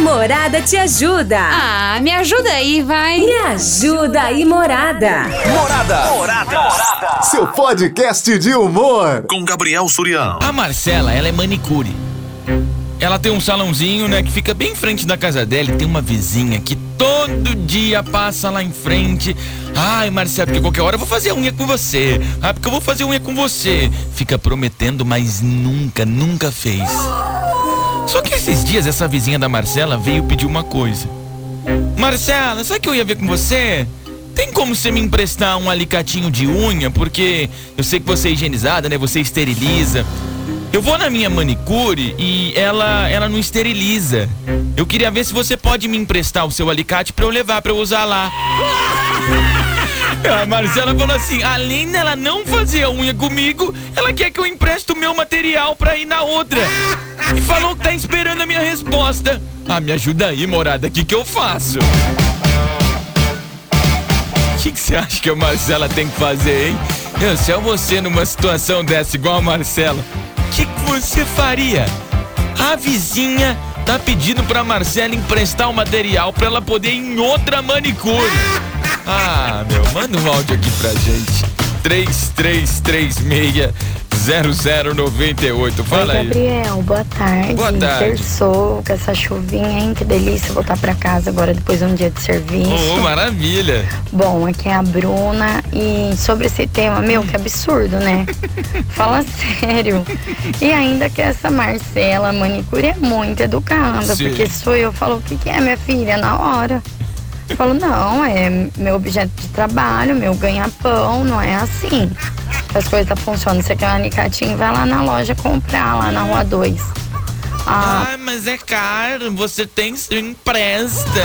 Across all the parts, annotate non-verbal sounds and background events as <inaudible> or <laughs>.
Morada te ajuda. Ah, me ajuda aí, vai. Me ajuda aí, Morada. Morada. Morada. Seu podcast de humor. Com Gabriel Surião. A Marcela, ela é manicure. Ela tem um salãozinho, né, que fica bem em frente da casa dela e tem uma vizinha que todo dia passa lá em frente. Ai, Marcela, porque qualquer hora eu vou fazer unha com você. Ah, porque eu vou fazer unha com você. Fica prometendo, mas nunca, nunca fez. Só que esses dias essa vizinha da Marcela veio pedir uma coisa. Marcela, sabe que eu ia ver com você? Tem como você me emprestar um alicatinho de unha? Porque eu sei que você é higienizada, né? Você esteriliza. Eu vou na minha manicure e ela ela não esteriliza. Eu queria ver se você pode me emprestar o seu alicate para eu levar para eu usar lá. <laughs> A Marcela falou assim: além dela não fazer a unha comigo, ela quer que eu empreste o meu material pra ir na outra. E falou que tá esperando a minha resposta. Ah, me ajuda aí, morada, o que, que eu faço? O que, que você acha que a Marcela tem que fazer, hein? Eu, se é você numa situação dessa, igual a Marcela, o que, que você faria? A vizinha tá pedindo pra Marcela emprestar o material pra ela poder ir em outra manicure. <laughs> Ah, meu, manda um áudio aqui pra gente. 3336 0098. Fala Oi, aí. Gabriel, boa tarde. Boa tarde. Terçou com essa chuvinha, hein? Que delícia voltar pra casa agora depois de um dia de serviço. Oh, maravilha. Bom, aqui é a Bruna e sobre esse tema, meu, que absurdo, né? <laughs> Fala sério. E ainda que essa Marcela manicure é muito educada, Sim. porque sou eu, falo, o que, que é, minha filha? Na hora. Eu falo, não, é meu objeto de trabalho, meu ganha-pão, não é assim. As coisas funcionam. Você quer um alicatinho, vai lá na loja comprar, lá na rua 2. Ah, Ah, mas é caro. Você tem empresta.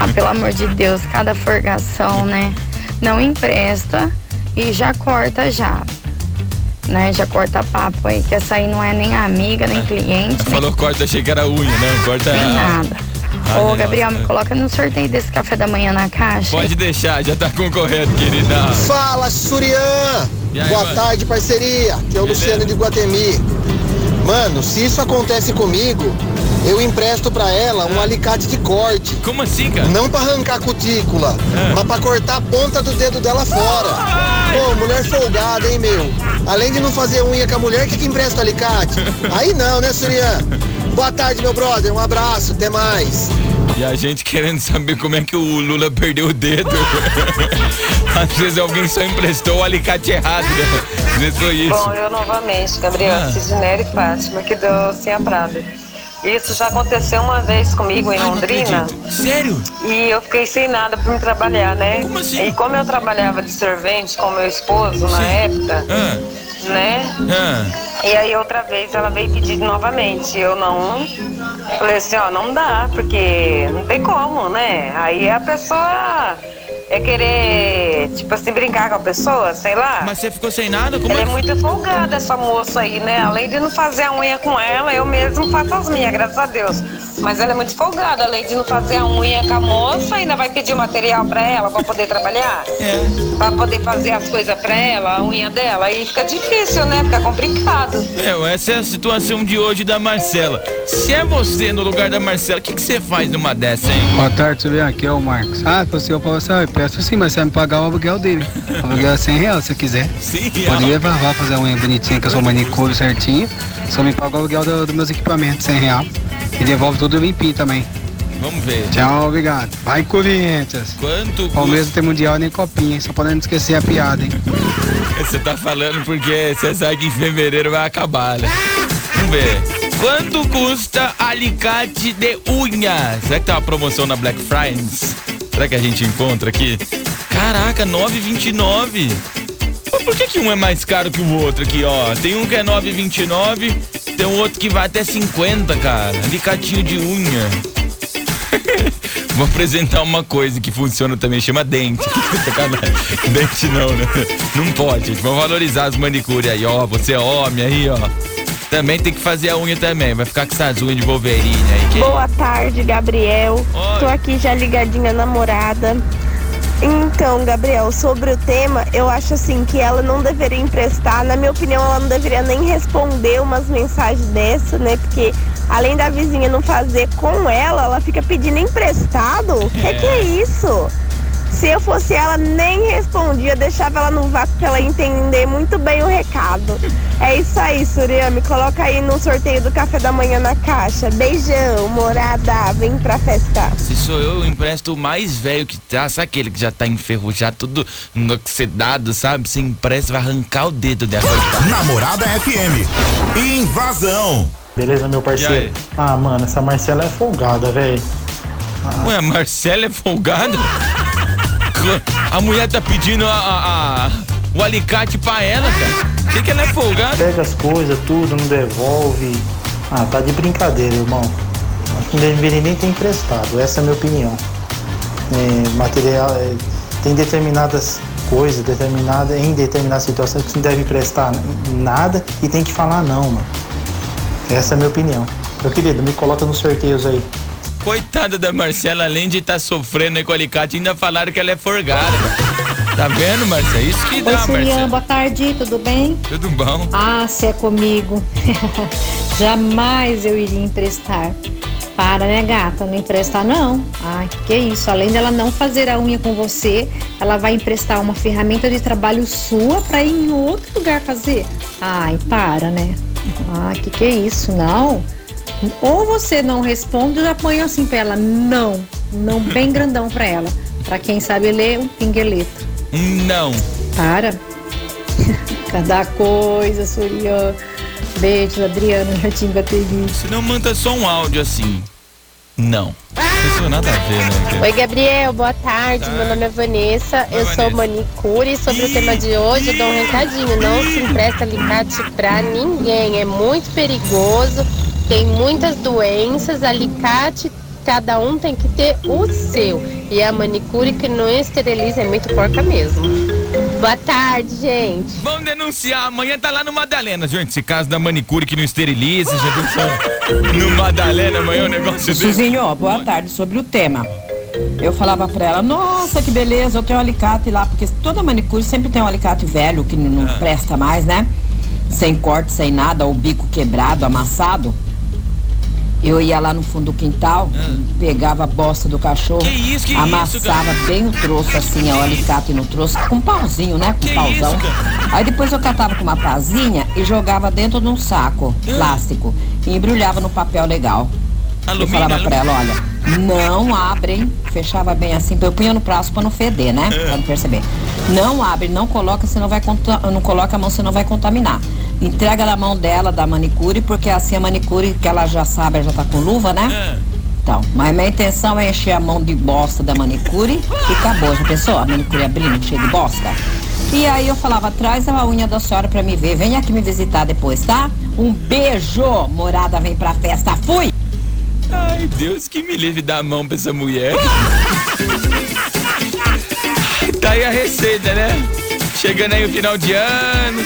Ah, pelo amor de Deus, cada forgação, né? Não empresta e já corta já. Né? Já corta papo aí, que essa aí não é nem amiga, nem cliente, nem, Falou corta, achei que era unha, né? Corta. nem nada. Ah, Ô, nossa. Gabriel, me coloca no sorteio desse café da manhã na caixa. Pode deixar, já tá concorrendo, querida. Fala, Surian! Aí, Boa mano? tarde, parceria. Que é o Beleza. Luciano de Guatemi. Mano, se isso acontece comigo, eu empresto pra ela um alicate de corte. Como assim, cara? Não pra arrancar a cutícula, É. mas pra cortar a ponta do dedo dela fora. Pô, mulher folgada, hein, meu? Além de não fazer unha com a mulher, que que empresta o alicate? <laughs> Aí não, né, Surian? Boa tarde, meu brother. Um abraço, até mais. E a gente querendo saber como é que o Lula perdeu o dedo. <laughs> Às vezes alguém só emprestou o alicate errado, né? Às vezes foi isso. Bom, eu novamente, Gabriel, Ah. Cisneira e Fátima, que deu sem a Prada. Isso já aconteceu uma vez comigo em Londrina. Sério? E eu fiquei sem nada pra me trabalhar, né? Como assim? E como eu trabalhava de servente com meu esposo na Sim. época, Ah, né? ah. E aí outra vez ela veio pedir novamente. Eu não. Falei assim, ó, não dá, porque não tem como, né? Aí a pessoa é querer, tipo assim, brincar com a pessoa, sei lá. Mas você ficou sem nada? Como Ela é é? muito folgada, essa moça aí, né? Além de não fazer a unha com ela, eu mesmo faço as minhas, graças a Deus. Mas ela é muito folgada, além de não fazer a unha com a moça, ainda vai pedir o material pra ela pra poder trabalhar? É. Pra poder fazer as coisas pra ela, a unha dela. Aí fica difícil, né? Fica complicado. É, essa é a situação de hoje da Marcela. Se é você no lugar da Marcela, o que, que você faz numa dessa, hein? Boa tarde, tudo bem? Aqui é o Marcos. Ah, você eu falo assim, ah, eu peço sim, mas você vai me pagar o aluguel dele. O <laughs> aluguel é 100 reais se você quiser. Sim, Pode levar lá fazer a unha bonitinha, que eu sou manicure certinho. Só me paga o aluguel do- dos meus equipamentos, 100 reais. E devolve tudo limpinho também. Vamos ver. Tchau, obrigado. Vai, Corinthians. Quanto Palmeiras não tem mundial nem copinha, só não esquecer a piada, hein? Você tá falando porque você sabe que em fevereiro vai acabar, né? Vamos ver. Quanto custa alicate de unha? Será que tá uma promoção na Black Friday? Será que a gente encontra aqui? Caraca, 9,29. Pô, Por que, que um é mais caro que o outro aqui, ó? Tem um que é 9,29, tem um outro que vai até 50, cara. Alicatinho de unha. <laughs> Vou apresentar uma coisa que funciona também, chama dente. <laughs> Dente não, né? Não pode. Vamos valorizar as manicures aí, ó. Você é homem aí, ó. Também tem que fazer a unha também. Vai ficar com essas unhas de Wolverine aí. Que... Boa tarde, Gabriel. Oi. Tô aqui já ligadinha namorada. Então, Gabriel, sobre o tema, eu acho assim que ela não deveria emprestar. Na minha opinião, ela não deveria nem responder umas mensagens dessa, né? Porque além da vizinha não fazer com ela, ela fica pedindo emprestado. O que, que é isso? Se eu fosse ela, nem respondia, deixava ela no vácuo pra ela entender muito bem o recado. É isso aí, Surya. Me coloca aí no sorteio do café da manhã na caixa. Beijão, morada. Vem pra festa. Se sou eu, eu empresto o mais velho que tá. Sabe aquele que já tá enferrujado, tudo oxidado, sabe? Você empresta, vai arrancar o dedo dela. Namorada FM. Invasão. Beleza, meu parceiro? Ah, mano, essa Marcela é folgada, velho. Ué, a Marcela é folgada? <laughs> A mulher tá pedindo a, a- a- o alicate pra ela, cara. Por que, ela é folgada? Pega as coisas, tudo, não devolve. Ah, tá de brincadeira, irmão. Não deveria nem ter emprestado, essa é a minha opinião. É, material, é, tem determinadas coisas, determinada, em determinadas situações que não deve emprestar nada e tem que falar não, mano. Essa é a minha opinião. Meu querido, me coloca nos sorteios aí. Coitada da Marcela, além de estar sofrendo aí com o alicate, ainda falaram que ela é forgada. Tá vendo, Marcela? Isso que Oi, dá, Surian, Marcela. boa tarde, tudo bem? Tudo bom? Ah, se é comigo. <laughs> Jamais eu iria emprestar. Para, né, gata? Não emprestar, não. Ai, que isso. Além dela não fazer a unha com você, ela vai emprestar uma ferramenta de trabalho sua pra ir em outro lugar fazer. Ai, para, né? Ai, que que é isso? Não. Ou você não responde, eu já ponho assim pra ela. Não. Não <laughs> bem grandão pra ela. Pra quem sabe ler, um pingueleto. Não. Para. <laughs> Cada coisa, Surian. Beijo, Adriano, Jardim Bateria. Se não, manda só um áudio assim. Não. Isso não nada a ver, né? Oi, Gabriel, boa tarde. Meu nome é Vanessa, eu sou manicure. E Sobre o tema de hoje, eu dou um recadinho: não se empresta alicate pra ninguém, é muito perigoso, tem muitas doenças. Alicate, cada um tem que ter o seu. E a manicure que não esteriliza é muito porca mesmo. Boa tarde, gente. Vamos denunciar. Amanhã tá lá no Madalena, gente. Esse caso da manicure que não esteriliza, já viu só no Madalena amanhã o negócio desse. Suzinho, boa tarde. Sobre o tema. Eu falava pra ela, nossa, que beleza, eu tenho um alicate lá, porque toda manicure sempre tem um alicate velho que não Ah. presta mais, né? Sem corte, sem nada, o bico quebrado, amassado. Eu ia lá no fundo do quintal, pegava a bosta do cachorro, Ah. Que isso, que isso, amassava bem o troço assim, o alicate no troço, com um pauzinho, né? Com um pauzão. Aí depois eu catava com uma pazinha e jogava dentro de um saco plástico e embrulhava no papel legal. eu Alumínio, falava pra ela, olha, não abrem, fechava bem assim, eu punha no prazo pra não feder, né? Pra não perceber. Não abre, não coloca, senão vai não coloca a mão, senão vai contaminar. Entrega na mão dela da manicure, porque assim a manicure que ela já sabe, já tá com luva, né? Então, mas minha intenção é encher a mão de bosta da manicure e acabou. Já pensou? A manicure abrindo, cheia de bosta? E aí eu falava, traz a unha da senhora pra me ver, vem aqui me visitar depois, tá? Um beijo! Morada vem pra festa, fui! Ai, Deus que me livre da mão pra essa mulher. <laughs> tá aí a receita, né? Chegando aí o final de ano,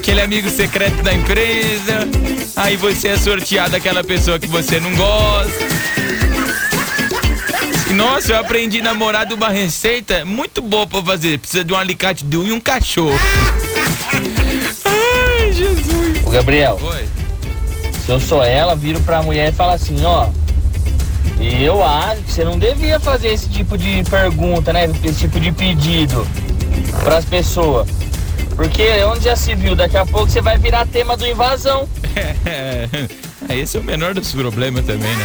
aquele amigo secreto da empresa. Aí você é sorteado aquela pessoa que você não gosta. Nossa, eu aprendi a namorar de uma receita muito boa pra fazer. Precisa de um alicate de unha e um cachorro. Ai, Jesus. Ô Gabriel, Oi. se eu sou ela, viro pra mulher e falo assim, ó. Eu acho que você não devia fazer esse tipo de pergunta, né? Esse tipo de pedido pras pessoas. Porque onde já se viu, daqui a pouco você vai virar tema do invasão. <laughs> É, esse é o menor dos problemas também, né?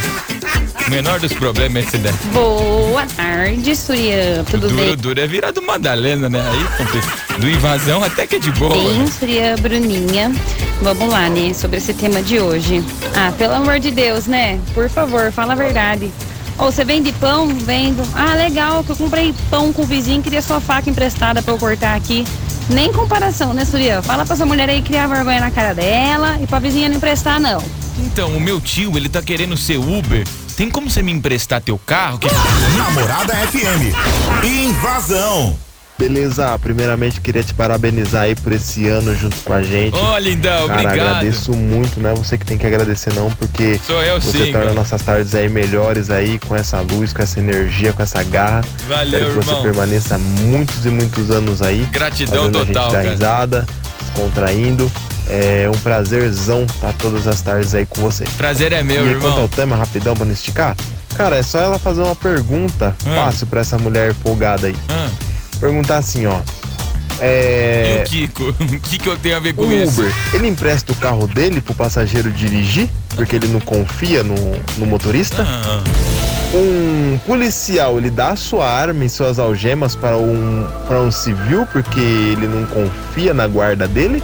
O menor dos problemas é esse daí. Boa tarde, Surian. Tudo duro, bem? duro é virar do Madalena, né? Aí, do invasão até que é de boa. Bem, Surian Bruninha. Vamos lá, né? Sobre esse tema de hoje. Ah, pelo amor de Deus, né? Por favor, fala a verdade. Ou você vende pão? Vendo. Ah, legal, que eu comprei pão com o vizinho, queria sua faca emprestada pra eu cortar aqui. Nem comparação, né, Surian? Fala pra essa mulher aí criar vergonha na cara dela e pra vizinha não emprestar, não. Então, o meu tio, ele tá querendo ser Uber. Tem como você me emprestar teu carro? Que... Namorada FM. Invasão. Beleza, primeiramente queria te parabenizar aí por esse ano junto com a gente. Ô, lindão, Cara, obrigado. agradeço muito, não é você que tem que agradecer não, porque Sou eu você sim, torna cara. nossas tardes aí melhores aí, com essa luz, com essa energia, com essa garra. Valeu, Espero que você permaneça muitos e muitos anos aí. Gratidão fazendo a total, gente dar cara. risada, descontraindo. É um prazerzão estar todas as tardes aí com você. Prazer é meu, e irmão. quanto ao tema, rapidão, pra não esticar? Cara, é só ela fazer uma pergunta Ah. fácil pra essa mulher folgada aí. Ah. Perguntar assim, ó. E É. o Kiko? <laughs> O que, que eu tenho a ver com O isso? Uber, ele empresta o carro dele pro passageiro dirigir, porque ele não confia no, no motorista? Ah, Um policial, ele dá a sua arma e suas algemas para um, para um civil, porque ele não confia na guarda dele?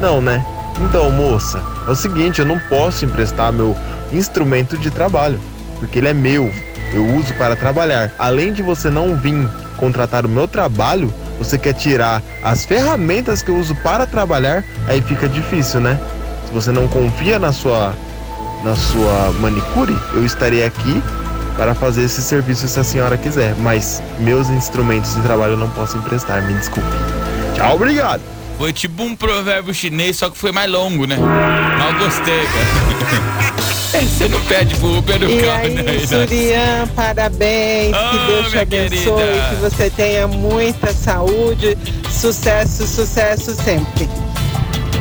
Não, né? Então, moça, é o seguinte, eu não posso emprestar meu instrumento de trabalho, porque ele é meu, eu uso para trabalhar. Além de você não vir contratar o meu trabalho, você quer tirar as ferramentas que eu uso para trabalhar, aí fica difícil, né? Se você não confia na sua na sua manicure, eu estarei aqui para fazer esse serviço se a senhora quiser, mas meus instrumentos de trabalho eu não posso emprestar, me desculpe. Tchau, obrigado. Foi tipo um provérbio chinês, só que foi mais longo, né? Eu gostei, cara. <laughs> Você não pede pro Uber no E carro, aí, né? Surian, parabéns, que Ah, Deus te abençoe, querida. que você tenha muita saúde, sucesso, sucesso sempre.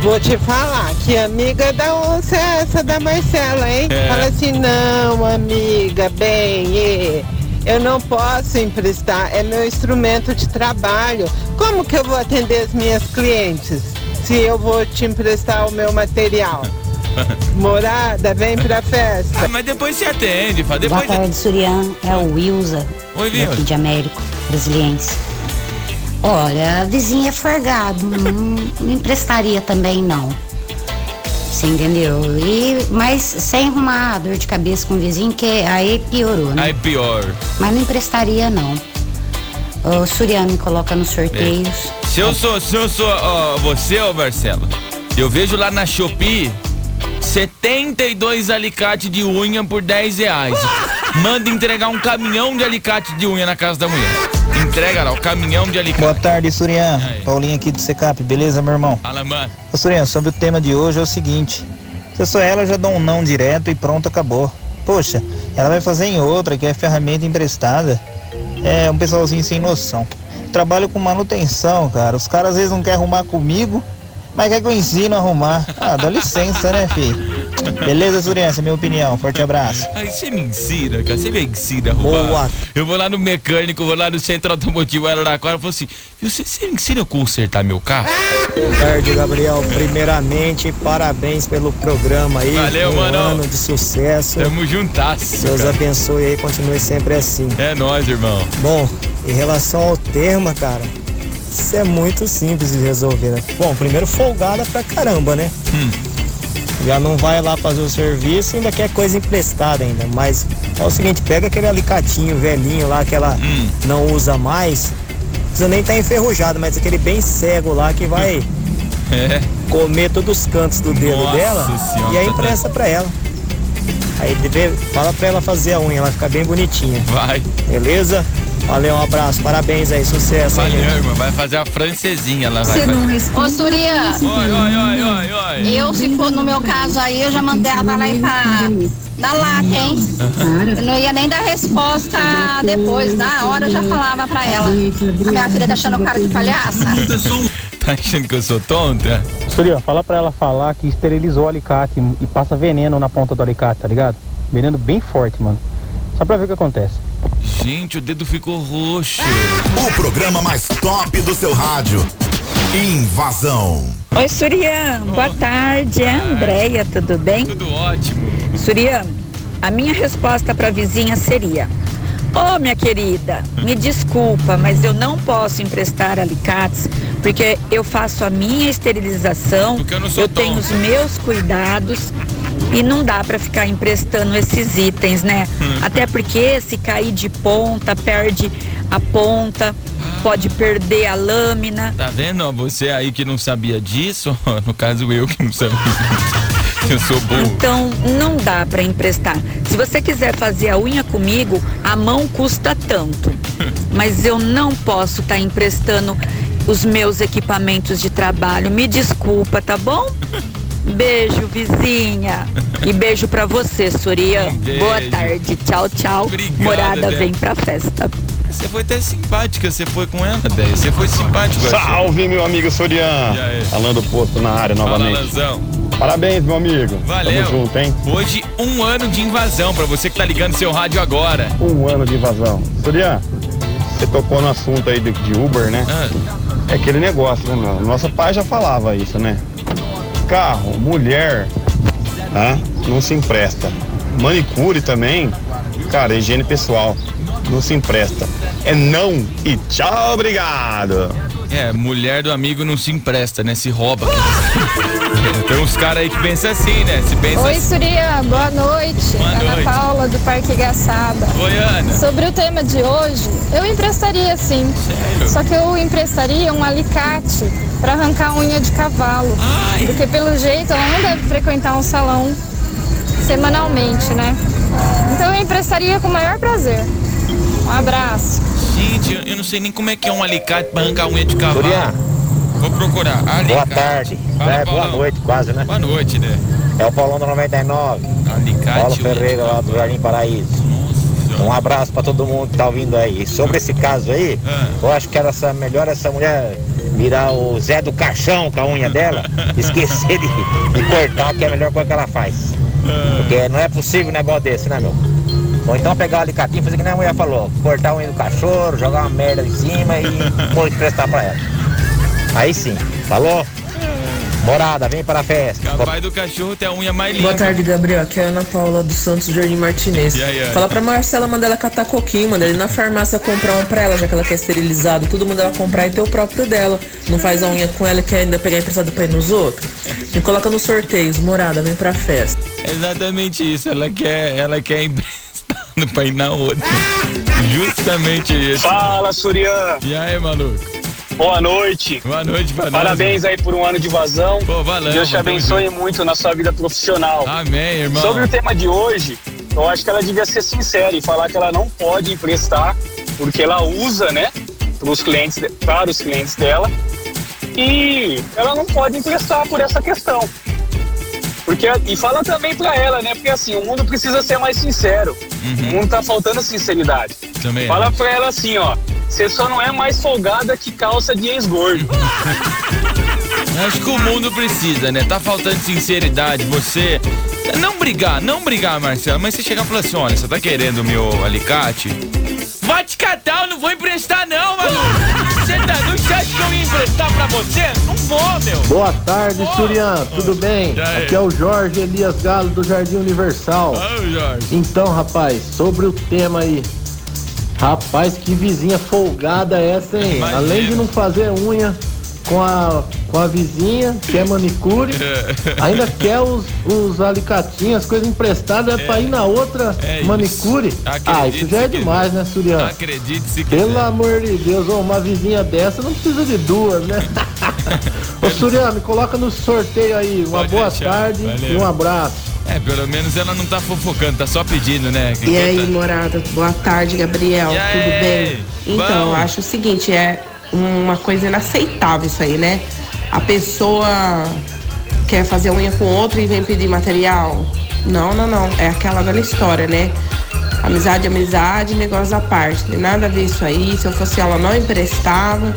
Vou te falar que amiga da onça é essa da Marcela, hein? É. Fala assim, não, amiga, bem, eh, eu não posso emprestar, é meu instrumento de trabalho. Como que eu vou atender as minhas clientes se eu vou te emprestar o meu material? Morada, vem pra festa. Ah, mas depois você atende, fala. Depois Boa tarde, Surian. É o Wilza, Oi, Wilza. daqui de Américo, brasiliense. Olha, a vizinha é forgado, não, não emprestaria também não. Você entendeu? E, mas sem arrumar dor de cabeça com o vizinho, que aí piorou, né? Aí pior. Mas não emprestaria não. O Surian me coloca nos sorteios. Se eu sou, se eu sou ó, você, ô Marcelo, eu vejo lá na Shopee 72 alicates de unha por 10 reais. Manda entregar um caminhão de alicate de unha na casa da mulher. Entrega lá o caminhão de alicate. Boa tarde, Surian. Paulinho aqui do Secap, beleza, meu irmão? Fala, mano. Ô, Surian, sobre o tema de hoje é o seguinte: se eu sou ela, eu já dou um não direto e pronto, acabou. Poxa, ela vai fazer em outra, que é ferramenta emprestada. É um pessoalzinho sem noção. Trabalho com manutenção, cara. Os caras às vezes não querem arrumar comigo, mas quer que eu ensino a arrumar. Ah, dá licença, né, filho? Beleza, Surian? Essa é a minha opinião. Forte abraço. Aí você me ensina, cara. Você me ensina a arrumar. Boa. Eu vou lá no mecânico, vou lá no centro automotivo Araraquara e falo assim: "Viu, você, você me ensina a consertar meu carro? Boa tarde, Gabriel. Primeiramente, parabéns pelo programa aí. Valeu, um mano. ano de sucesso. Tamo juntasso. Deus cara. abençoe aí, continue sempre assim. É nóis, irmão. Bom, em relação ao tema, cara, isso é muito simples de resolver, né? Bom, primeiro folgada pra caramba, né? Hum. Já não vai lá fazer o serviço ainda quer coisa emprestada ainda. Mas é o seguinte, pega aquele alicatinho velhinho lá que ela Hum. não usa mais. Não precisa nem estar tá enferrujado, mas aquele bem cego lá que vai É. comer todos os cantos do dedo Nossa dela Senhora. e aí empresta pra ela. Aí fala pra ela fazer a unha, ela fica bem bonitinha. Vai. Beleza? Valeu, um abraço, parabéns aí, sucesso. Valeu, gente? irmão. Vai fazer a francesinha lá. Vai, Você vai. não Ô, Surya, Oi, oi, oi, oi, oi. eu, se for no meu caso aí, eu já mandei ela pra lá e pra dar lata, hein? Eu não ia nem dar resposta depois, na hora eu já falava pra ela. A minha filha tá achando cara de palhaça. <laughs> Tá achando que eu sou tonta? Surya, fala pra ela falar que esterilizou o alicate e passa veneno na ponta do alicate, tá ligado? Veneno bem forte, mano. Só pra ver o que acontece. Gente, o dedo ficou roxo. O programa mais top do seu rádio. Invasão. Oi, Surian. Boa tarde. É a Andréia, tudo bem? Tudo ótimo. Surian, a minha resposta para a vizinha seria: Ô, minha querida, me desculpa, mas eu não posso emprestar alicates porque eu faço a minha esterilização, Porque eu não sou tenho os meus cuidados e não dá para ficar emprestando esses itens, né? Hum. Até porque se cair de ponta, perde a ponta. pode perder a lâmina. Tá vendo? Você aí que não sabia disso, <laughs> no caso eu que não sabia. <laughs> Eu sou burro. Então não dá pra emprestar. Se você quiser fazer a unha comigo, a mão custa tanto. <laughs> Mas eu não posso estar emprestando os meus equipamentos de trabalho. Me desculpa, tá bom? Beijo, vizinha. E beijo pra você, Surya. Boa tarde. Tchau, tchau. Obrigado, Morada Débora. vem pra festa. Você foi até simpática, você foi com ela, Dé. Você foi simpático. achei. Salve, meu amigo Sorian. Falando posto na área Fala, novamente. Lanzão. Parabéns, meu amigo. Valeu. Tamo junto, hein? Hoje, um ano de invasão pra você que tá ligando seu rádio agora. Um ano de invasão. Sorian, você tocou no assunto aí de, de Uber, né? Ah. É aquele negócio, né, meu? Nosso pai já falava isso, né? Carro, mulher, tá? Não se empresta. Manicure também, cara, higiene pessoal, não se empresta. É não e tchau, obrigado. É, mulher do amigo não se empresta, né? Se rouba. Tem uns caras aí que pensam assim, né? Se pensa Oi, assim. Surya, boa noite. Boa Ana noite. Paula, do Parque Gaçada. Oi, Ana. Sobre o tema de hoje, eu emprestaria sim. Sério? Só que eu emprestaria um alicate para arrancar unha de cavalo. Porque pelo jeito ela não deve frequentar um salão semanalmente, né? Então eu emprestaria com o maior prazer. Um abraço. Gente, eu- não sei nem como é que é um alicate pra arrancar unha de cavalo. Surya. Vou procurar. Alicate. Boa tarde. Fala, é, boa noite, quase, né? Boa noite, né? É o Paulão do 99. Alicate. Paulo Ferreira lá do Jardim Paraíso. Um abraço pra todo mundo que tá ouvindo aí. Sobre esse caso aí, Ah. eu acho que era essa, melhor essa mulher virar o Zé do Caixão com a unha dela, <laughs> esquecer de, de cortar, que é a melhor coisa que ela faz. Ah. Porque não é possível um negócio desse, né, meu? Ou então pegar o alicatinho e fazer que nem a mulher falou, cortar a unha do cachorro, jogar uma merda em cima e <laughs> pôr emprestar pra ela. Aí sim, falou? Morada, vem para a festa. Capaz do cachorro ter a unha mais limpa. Boa tarde, Gabriel. Aqui é a Ana Paula dos Santos Jardim Martinez. E aí, Ana? Fala pra Marcela mandar ela catar coquinho, manda ele na farmácia comprar um pra ela, já que ela quer esterilizado. Tudo manda ela comprar e ter o próprio dela. Não faz a unha com ela e quer ainda pegar emprestado pra ir nos outros. Me coloca nos sorteios, morada, vem pra festa. Exatamente isso. Ela quer, ela quer emprestado pra ir na outra. Justamente isso. Fala, Surian. E aí, maluco? Boa noite. Boa noite, pra nós, Parabéns aí por um ano de vazão. Pô, valeu, Deus te abençoe muito na sua vida profissional. Amém, irmão. Sobre o tema de hoje, eu acho que ela devia ser sincera e falar que ela não pode emprestar porque ela usa, né, pros clientes, para os clientes dela. E ela não pode emprestar por essa questão. Porque, e fala também pra ela, né? Porque assim, o mundo precisa ser mais sincero. O mundo tá faltando sinceridade. Uhum. Também Fala acho. pra ela assim, ó. Você só não é mais folgada que calça de ex-gordo. Acho que o mundo precisa, né? Tá faltando sinceridade. Você. Não brigar, não brigar, Marcelo, mas você chegar e falar assim: olha, você tá querendo o meu alicate? Vai te catar, eu não vou emprestar, não, mano! Você tá doido? Você acha que eu ia emprestar pra você? Não vou, meu! Boa tarde, Surian. Tudo bem? Aqui é o Jorge Elias Galo do Jardim Universal. Ô, Jorge. Então, rapaz, sobre o tema aí. Rapaz, que vizinha folgada é essa, hein? Imagina. Além de não fazer unha com a, com a vizinha, que é manicure, <laughs> ainda quer os, os alicatinhos, as coisas emprestadas, é, pra ir na outra É isso. manicure. ah, Acredite isso já é se quiser. demais, né, Surian? Acredite se Pelo quiser. amor de Deus, uma vizinha dessa não precisa de duas, né? <laughs> Ô Suriano, me coloca no sorteio aí. Uma Pode boa deixar, tarde valeu. e um abraço. É, pelo menos ela não tá fofocando, tá só pedindo, né? E aí, morada? Boa tarde, Gabriel. E aí? Tudo bem? Então, eu acho o seguinte, é uma coisa inaceitável isso aí, né? A pessoa quer fazer unha com outro e vem pedir material. Não, não, não. É aquela velha história, né? Amizade, amizade, negócio à parte. Tem nada a ver isso aí. Se eu fosse ela, não emprestava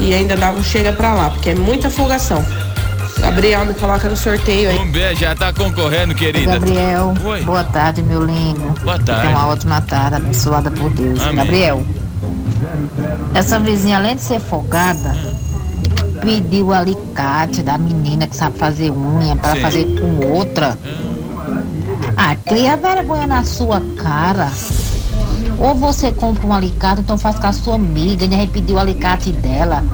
e ainda dava um chega pra lá, porque é muita folgação. Gabriel, me coloca no sorteio aí. Um beijo, já tá concorrendo, querida. Gabriel, Oi. boa tarde, meu lindo. Boa Tenha tarde. uma ótima tarde, abençoada por Deus. Amém. Gabriel, essa vizinha, além de ser folgada, pediu o alicate da menina que sabe fazer unha para fazer com outra. Ah, cria vergonha na sua cara. Ou você compra um alicate, então faz com a sua amiga, ainda vai pedir o alicate dela.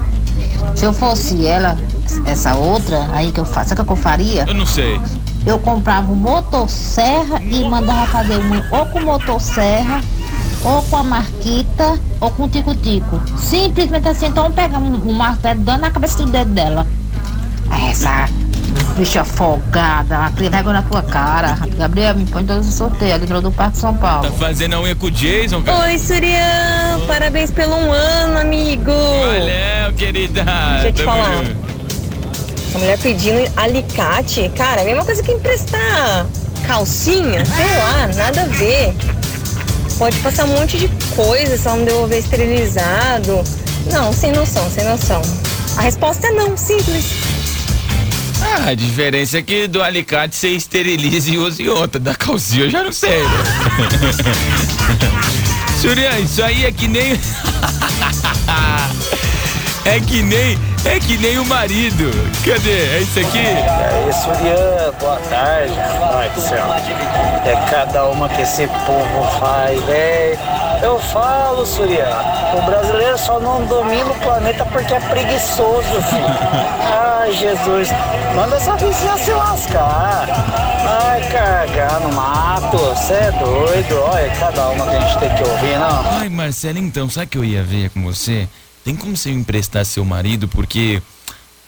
Se eu fosse ela, essa outra aí que eu faço, sabe o que eu faria? Eu não sei. Eu comprava um motosserra e mandava fazer uma ou com motosserra ou com a marquita ou com o tico-tico. Simplesmente assim, então pega um, um martelo dando na cabeça do dedo dela. Essa bicha folgada, cria vergonha na tua cara. Gabriel, me põe todos os sorteios, lembrou do Parque São Paulo. Tá fazendo a unha com o Jason, cara? Oi, Surian! Parabéns pelo um ano, amigo! Valeu, querida! Deixa eu te falar. Essa mulher pedindo alicate, cara, é a mesma coisa que emprestar calcinha, sei lá, nada a ver. Pode passar um monte de coisa ela não devolver esterilizado. Não, sem noção, sem noção. A resposta é não, simples. Ah, a diferença é que do alicate você esteriliza e usa em outra. Da calcinha eu já não sei. <laughs> né? Surian, isso aí é que nem. <laughs> é que nem. É que nem o marido. Cadê? É isso aqui? E aí, Surian, boa tarde. Ai, do céu. É cada uma que esse povo faz, velho. Eu falo, Surian, o brasileiro só não domina o planeta porque é preguiçoso, filho. <laughs> Ai, Jesus. Manda essa vizinha se lascar. Ai, cagar no mato. Você é doido. Olha, cada uma que a gente tem que ouvir, não. Ai, Marcela, então, sabe o que eu ia ver com você? Tem como você me emprestar seu marido? Porque.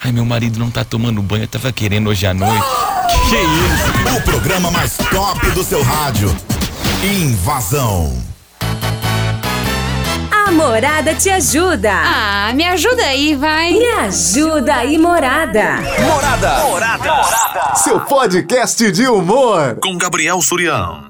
Ai, meu marido não tá tomando banho, eu tava querendo hoje à noite. Que, que é isso? O programa mais top do seu rádio. Invasão. A Morada te ajuda. Ah, me ajuda aí, vai. Me ajuda aí, Morada. Morada. Morada. Seu podcast de humor. Com Gabriel Surião.